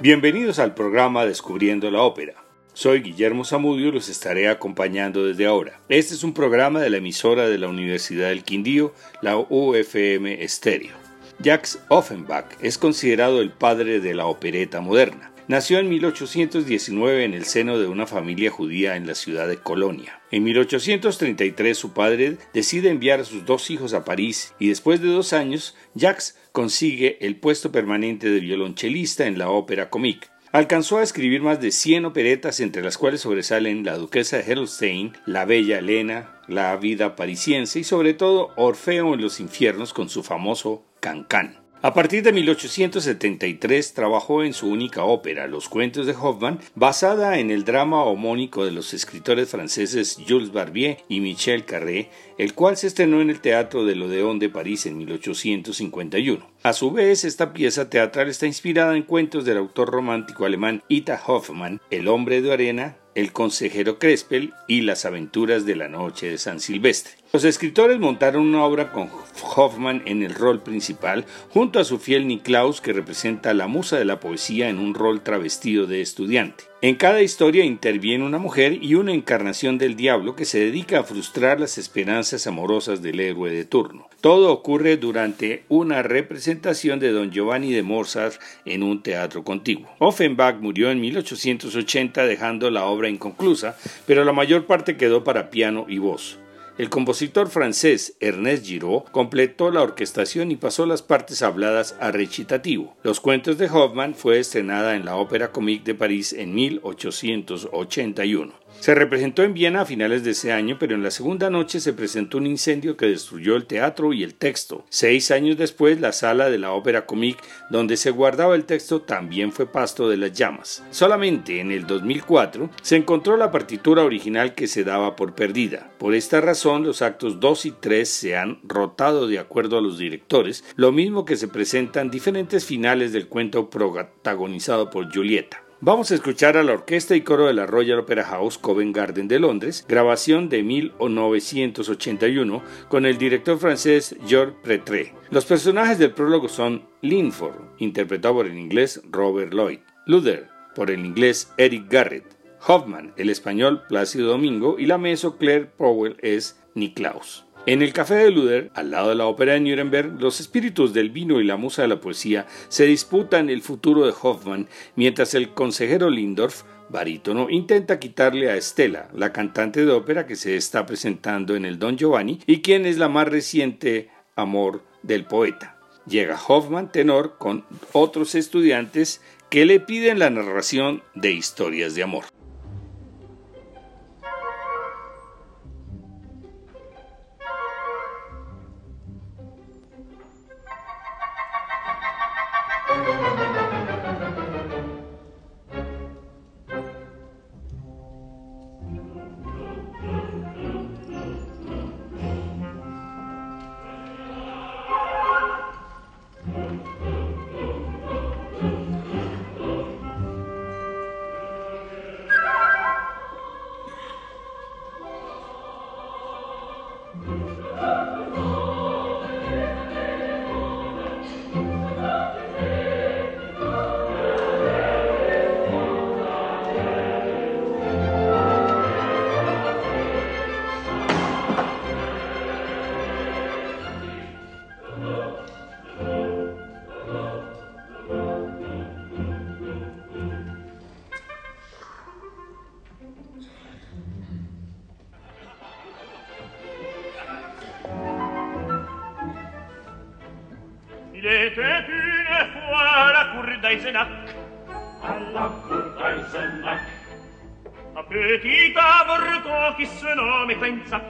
Bienvenidos al programa Descubriendo la Ópera. Soy Guillermo Zamudio y los estaré acompañando desde ahora. Este es un programa de la emisora de la Universidad del Quindío, la UFM Estéreo. Jacques Offenbach es considerado el padre de la opereta moderna. Nació en 1819 en el seno de una familia judía en la ciudad de Colonia. En 1833 su padre decide enviar a sus dos hijos a París y después de dos años Jacques consigue el puesto permanente de violonchelista en la ópera comique. Alcanzó a escribir más de 100 operetas, entre las cuales sobresalen La Duquesa de Herlstein, La Bella Elena, La Vida Parisiense y sobre todo Orfeo en los Infiernos con su famoso Cancán. A partir de 1873 trabajó en su única ópera, Los cuentos de Hoffmann, basada en el drama homónico de los escritores franceses Jules Barbier y Michel Carré, el cual se estrenó en el Teatro del Odeón de París en 1851. A su vez, esta pieza teatral está inspirada en cuentos del autor romántico alemán Ita Hoffmann, El hombre de arena, el consejero Crespel y Las aventuras de la noche de San Silvestre. Los escritores montaron una obra con Hoffman en el rol principal, junto a su fiel Niklaus, que representa a la musa de la poesía en un rol travestido de estudiante. En cada historia interviene una mujer y una encarnación del diablo que se dedica a frustrar las esperanzas amorosas del héroe de turno. Todo ocurre durante una representación de Don Giovanni de Mozart en un teatro contiguo. Offenbach murió en 1880 dejando la obra inconclusa, pero la mayor parte quedó para piano y voz. El compositor francés Ernest Giraud completó la orquestación y pasó las partes habladas a recitativo. Los cuentos de Hoffmann fue estrenada en la Ópera Comique de París en 1881. Se representó en Viena a finales de ese año, pero en la segunda noche se presentó un incendio que destruyó el teatro y el texto. Seis años después, la sala de la ópera comique donde se guardaba el texto también fue pasto de las llamas. Solamente en el 2004 se encontró la partitura original que se daba por perdida. Por esta razón, los actos 2 y 3 se han rotado de acuerdo a los directores, lo mismo que se presentan diferentes finales del cuento protagonizado por Julieta. Vamos a escuchar a la orquesta y coro de la Royal Opera House Covent Garden de Londres, grabación de 1981 con el director francés Georges Pretré. Los personajes del prólogo son Linford, interpretado por el inglés Robert Lloyd, Luther, por el inglés Eric Garrett, Hoffman, el español Plácido Domingo y la meso Claire Powell es Niklaus. En el Café de Luder, al lado de la ópera de Nuremberg, los espíritus del vino y la musa de la poesía se disputan el futuro de Hoffmann, mientras el consejero Lindorf, barítono, intenta quitarle a Estela, la cantante de ópera que se está presentando en el Don Giovanni y quien es la más reciente amor del poeta. Llega Hoffmann, tenor, con otros estudiantes que le piden la narración de historias de amor. parvenza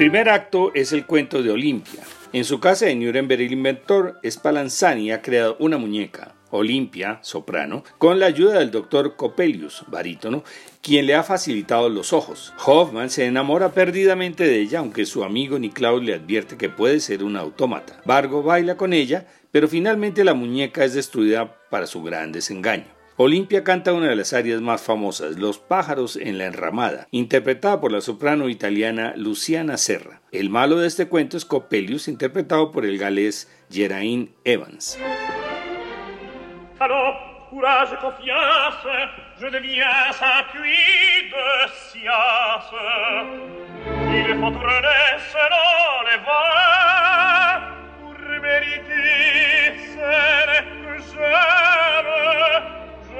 primer acto es el cuento de Olimpia. En su casa de Nuremberg el inventor Spallanzani ha creado una muñeca, Olimpia, soprano, con la ayuda del doctor Coppelius, barítono, quien le ha facilitado los ojos. Hoffman se enamora perdidamente de ella, aunque su amigo Niklaus le advierte que puede ser un autómata. Vargo baila con ella, pero finalmente la muñeca es destruida para su gran desengaño. Olimpia canta una de las áreas más famosas, Los pájaros en la enramada, interpretada por la soprano italiana Luciana Serra. El malo de este cuento es Coppelius, interpretado por el galés Geraint Evans. courage confiance, je deviens un de science. Il faut tourner selon les voies pour mériter celle que.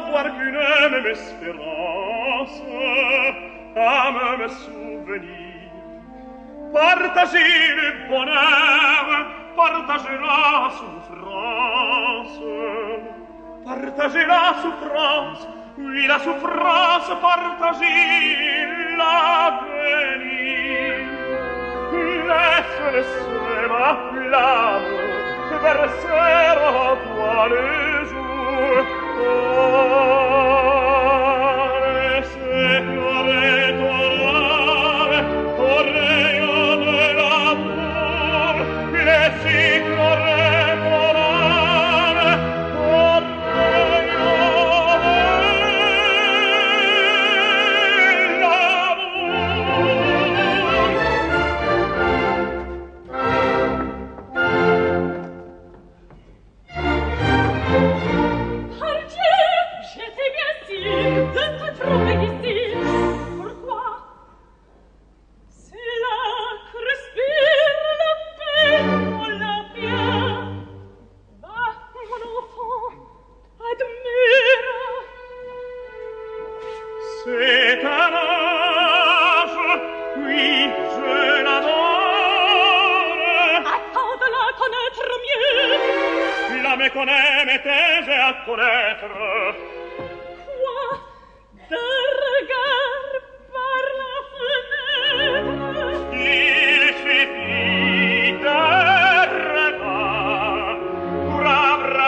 savoir qu'une même espérance un même souvenir. Partager le bonheur partager la souffrance partager la souffrance oui la souffrance partager l'avenir laisse se ma flamme verser en toi le jour. 我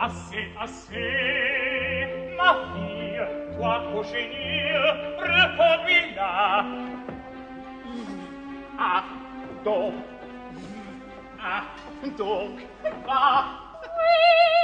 à assez, assez, ma fille, toi, cochenille, reconduis-la. Ah, donc, ah, donc, ah, oui.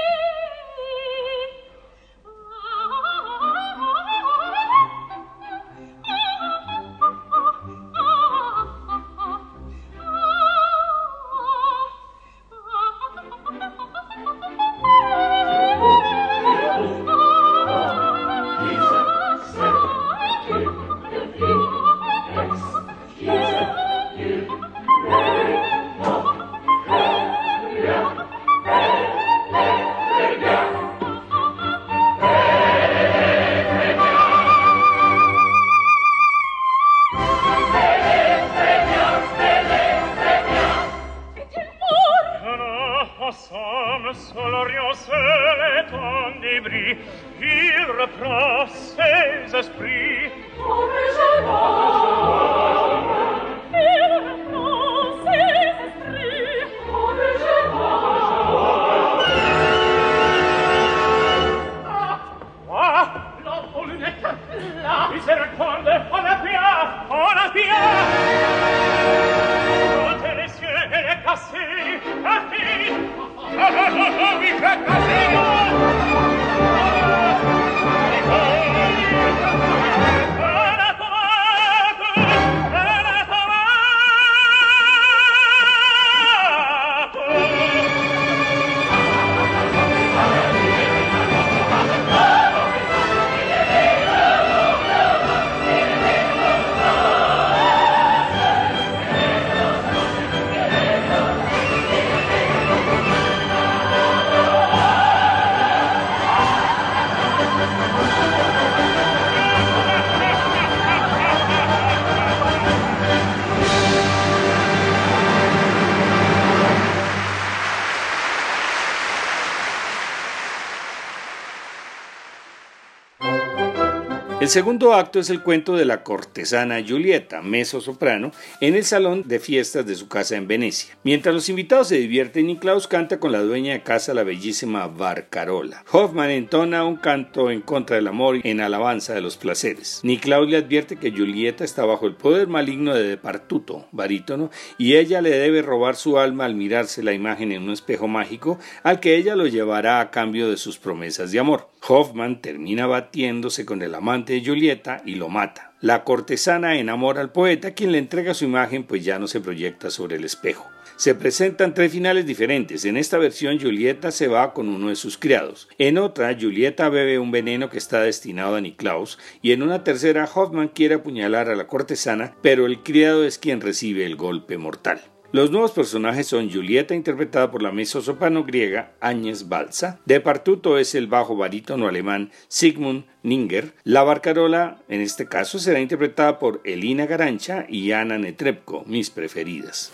Segundo acto es el cuento de la cortesana Julieta, meso soprano, en el salón de fiestas de su casa en Venecia. Mientras los invitados se divierten, Niklaus canta con la dueña de casa, la bellísima Barcarola. Hoffman entona un canto en contra del amor y en alabanza de los placeres. Niklaus le advierte que Julieta está bajo el poder maligno de Departuto, barítono, y ella le debe robar su alma al mirarse la imagen en un espejo mágico al que ella lo llevará a cambio de sus promesas de amor. Hoffman termina batiéndose con el amante de Julieta y lo mata. La cortesana enamora al poeta, quien le entrega su imagen pues ya no se proyecta sobre el espejo. Se presentan tres finales diferentes. En esta versión Julieta se va con uno de sus criados. En otra, Julieta bebe un veneno que está destinado a Niklaus. Y en una tercera, Hoffman quiere apuñalar a la cortesana, pero el criado es quien recibe el golpe mortal. Los nuevos personajes son Julieta, interpretada por la mezzosoprano griega Áñez Balsa. De Partuto es el bajo barítono alemán Sigmund Ninger. La barcarola, en este caso, será interpretada por Elina Garancha y Ana Netrebko, mis preferidas.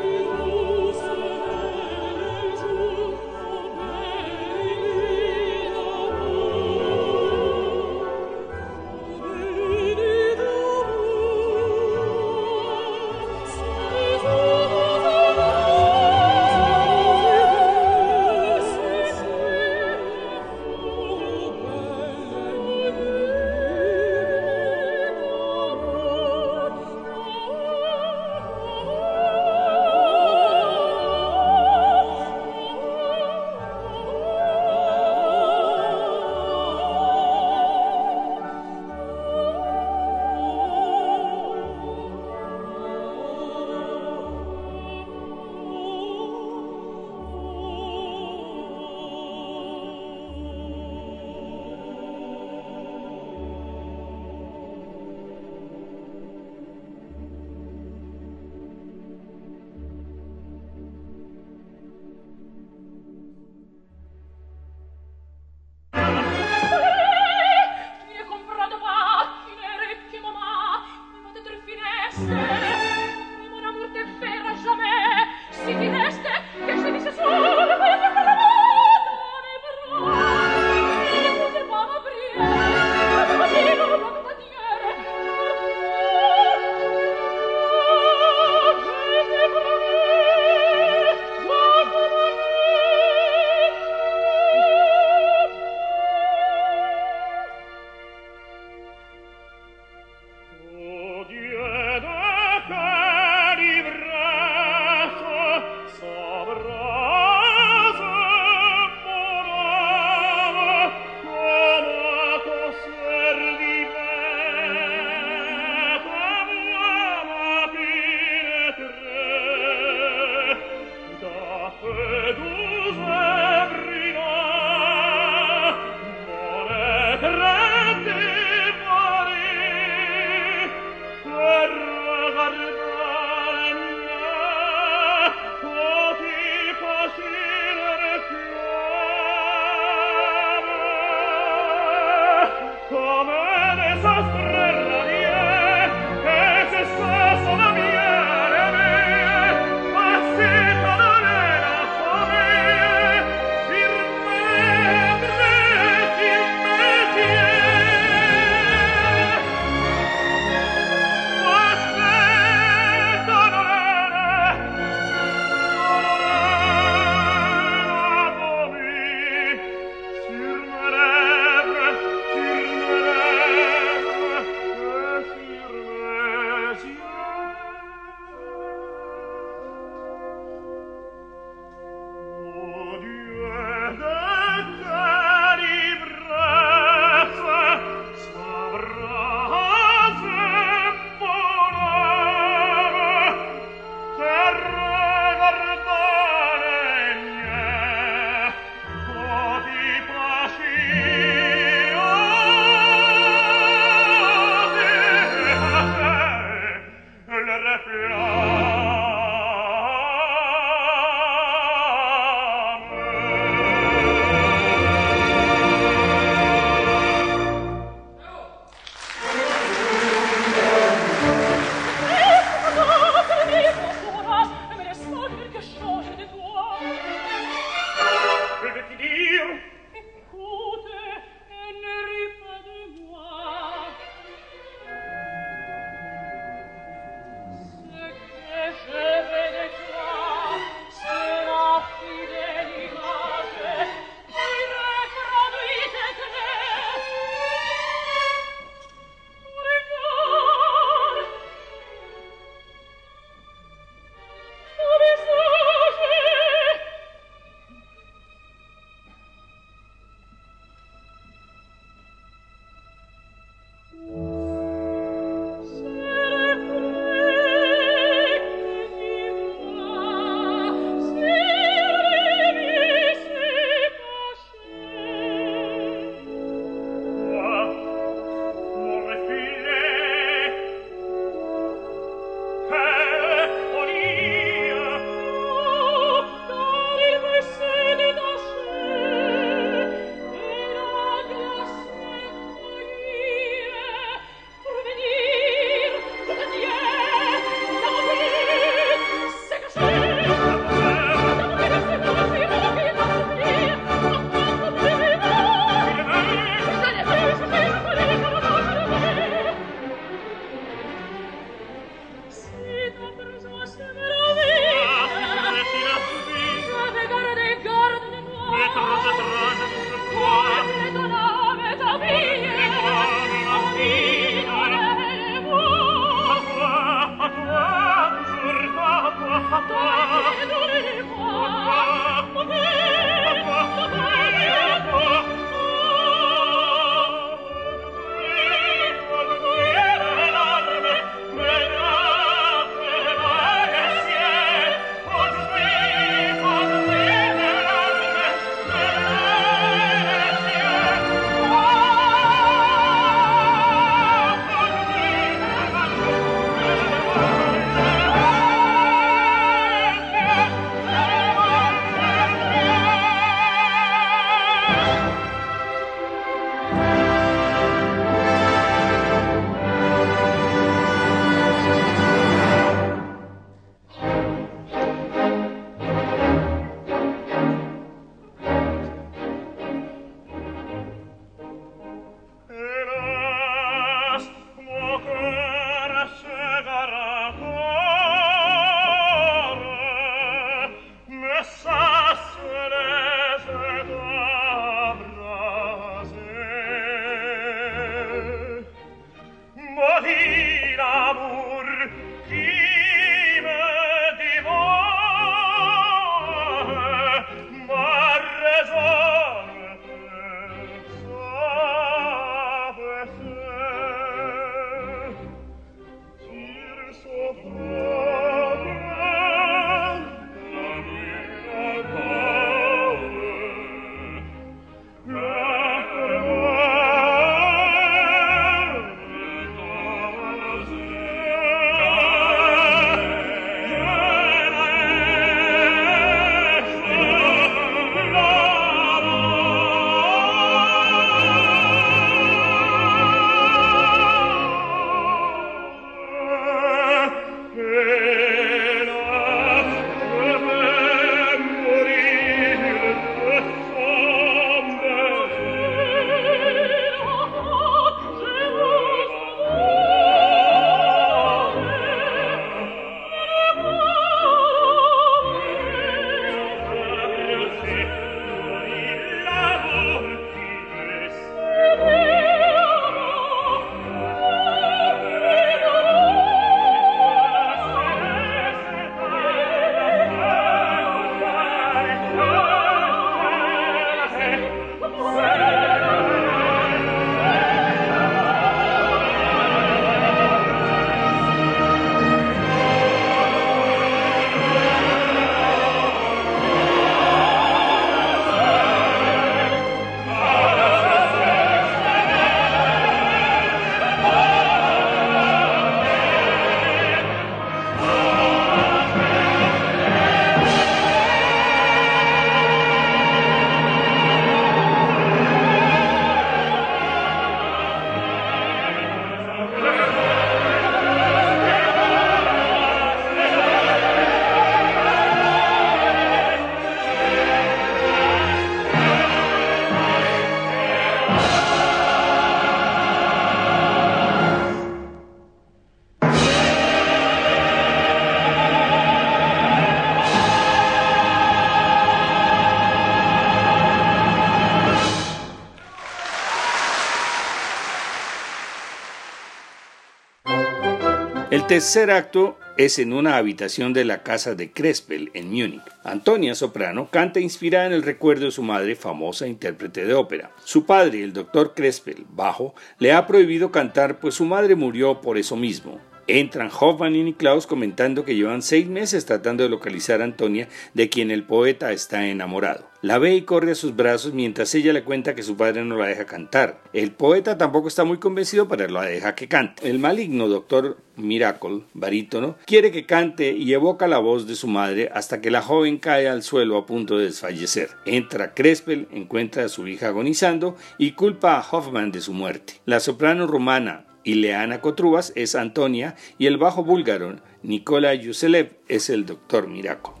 Tercer acto es en una habitación de la casa de Crespel en Múnich. Antonia Soprano canta inspirada en el recuerdo de su madre, famosa intérprete de ópera. Su padre, el doctor Crespel, bajo, le ha prohibido cantar pues su madre murió por eso mismo. Entran Hoffman y Niklaus comentando que llevan seis meses tratando de localizar a Antonia, de quien el poeta está enamorado. La ve y corre a sus brazos mientras ella le cuenta que su padre no la deja cantar. El poeta tampoco está muy convencido, pero la deja que cante. El maligno doctor Miracle, barítono, quiere que cante y evoca la voz de su madre hasta que la joven cae al suelo a punto de desfallecer. Entra Crespel, encuentra a su hija agonizando y culpa a Hoffman de su muerte. La soprano rumana Ileana Cotrubas es Antonia y el bajo búlgaro Nikola Yuselev es el doctor Miraco.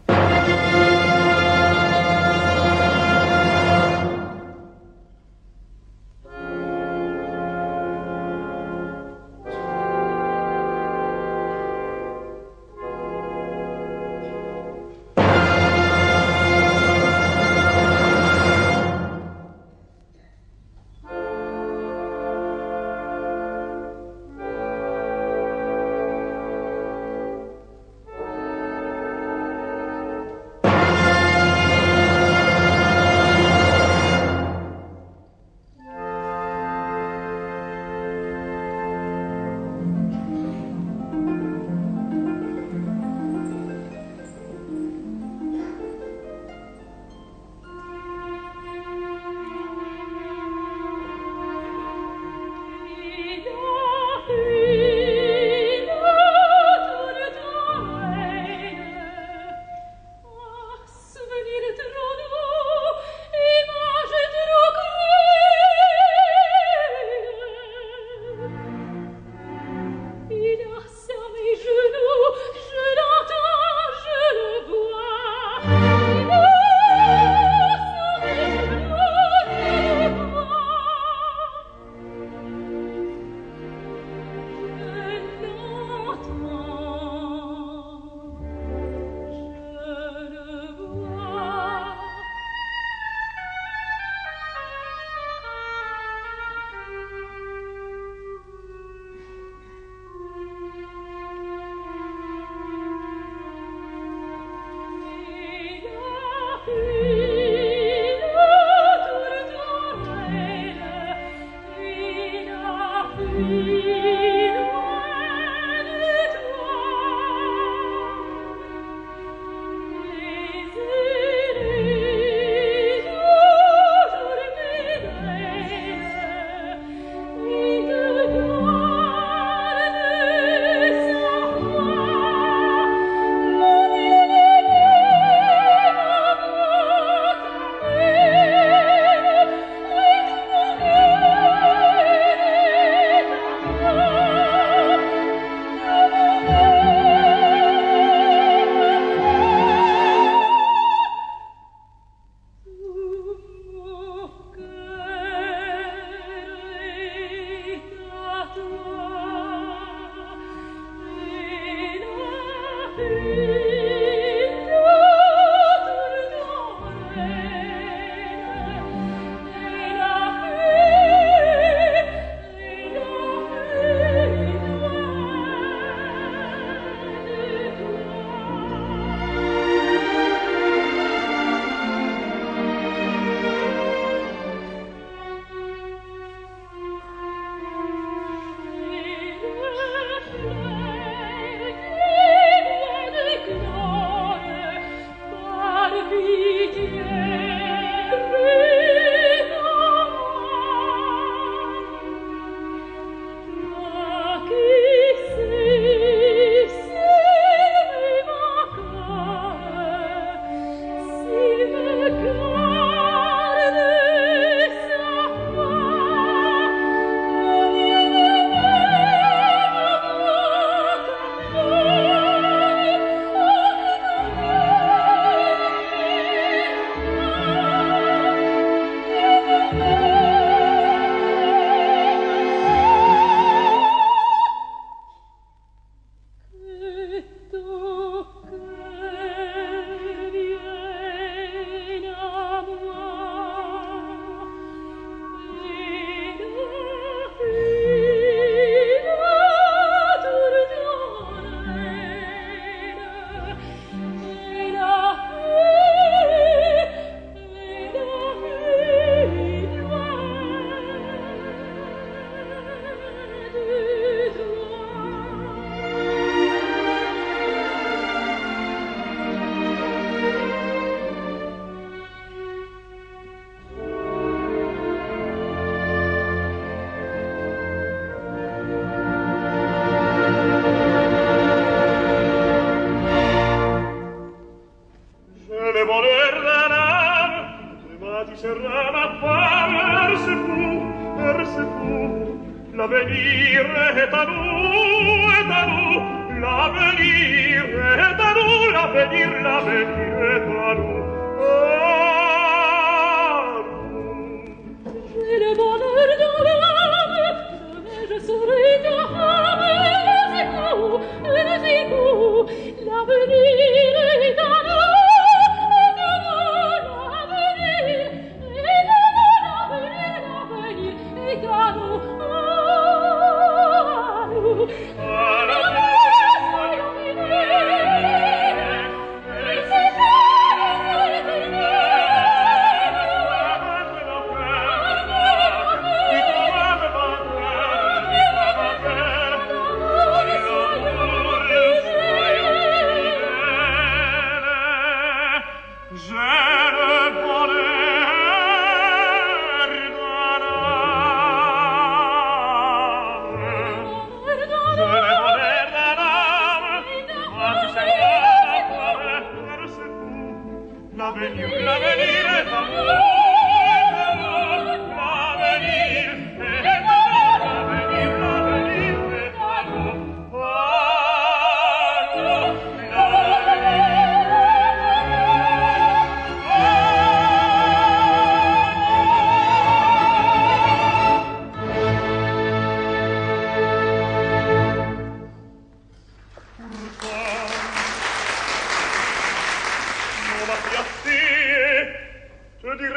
L'avvenire est à nous, est à nous, l'avenir est à nous, l'avenir, l'avenir.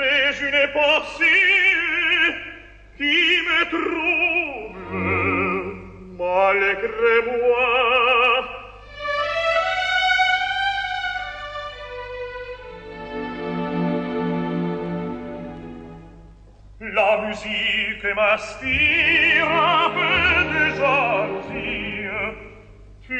mais je n'ai pas si qui me trouble malgré moi La musique m'aspire un peu de jalousie Tu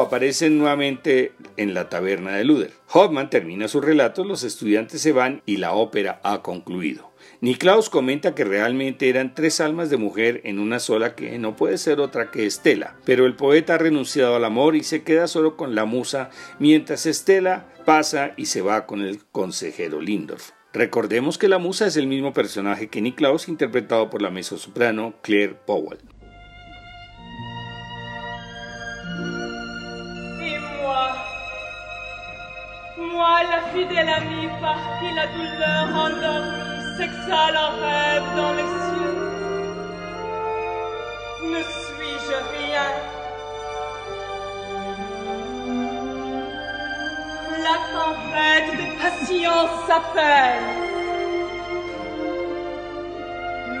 aparecen nuevamente en la taberna de Luder. Hoffman termina su relato, los estudiantes se van y la ópera ha concluido. Niklaus comenta que realmente eran tres almas de mujer en una sola que no puede ser otra que Estela, pero el poeta ha renunciado al amor y se queda solo con la musa, mientras Estela pasa y se va con el consejero Lindorf. Recordemos que la musa es el mismo personaje que Niklaus interpretado por la mezzosoprano Claire Powell. Moi, la fidèle amie par qui la douleur endormie s'exhale en rêve dans les cieux. Ne suis-je rien? La tempête de passion s'appelle.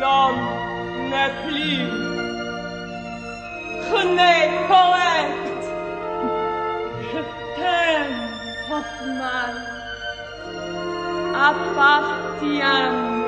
L'homme n'est plus. René, poète, t'aime. Hoffman,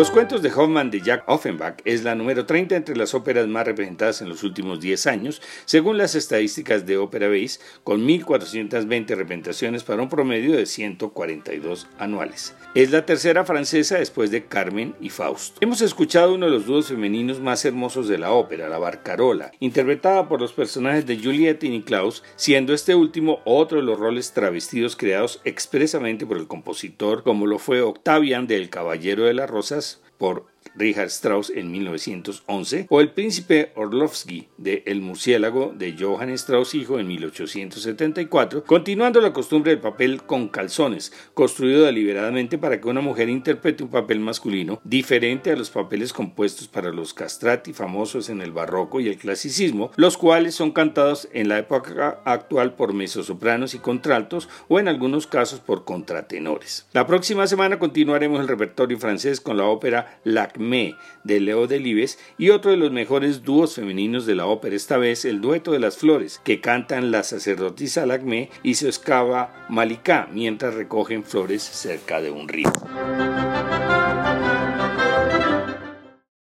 Los cuentos de Hoffman de Jack Offenbach es la número 30 entre las óperas más representadas en los últimos 10 años, según las estadísticas de Opera Base, con 1.420 representaciones para un promedio de 142 anuales. Es la tercera francesa después de Carmen y Faust. Hemos escuchado uno de los dúos femeninos más hermosos de la ópera, la Barcarola, interpretada por los personajes de Juliette y Niklaus, siendo este último otro de los roles travestidos creados expresamente por el compositor, como lo fue Octavian del Caballero de las Rosas por Richard Strauss en 1911, o El príncipe Orlovsky de El murciélago de Johann Strauss hijo en 1874, continuando la costumbre del papel con calzones, construido deliberadamente para que una mujer interprete un papel masculino diferente a los papeles compuestos para los castrati famosos en el barroco y el clasicismo, los cuales son cantados en la época actual por mezzosopranos y contraltos o en algunos casos por contratenores. La próxima semana continuaremos el repertorio francés con la ópera De Leo Delibes y otro de los mejores dúos femeninos de la ópera, esta vez el dueto de las flores, que cantan la sacerdotisa Lacmé y se excava Malika mientras recogen flores cerca de un río.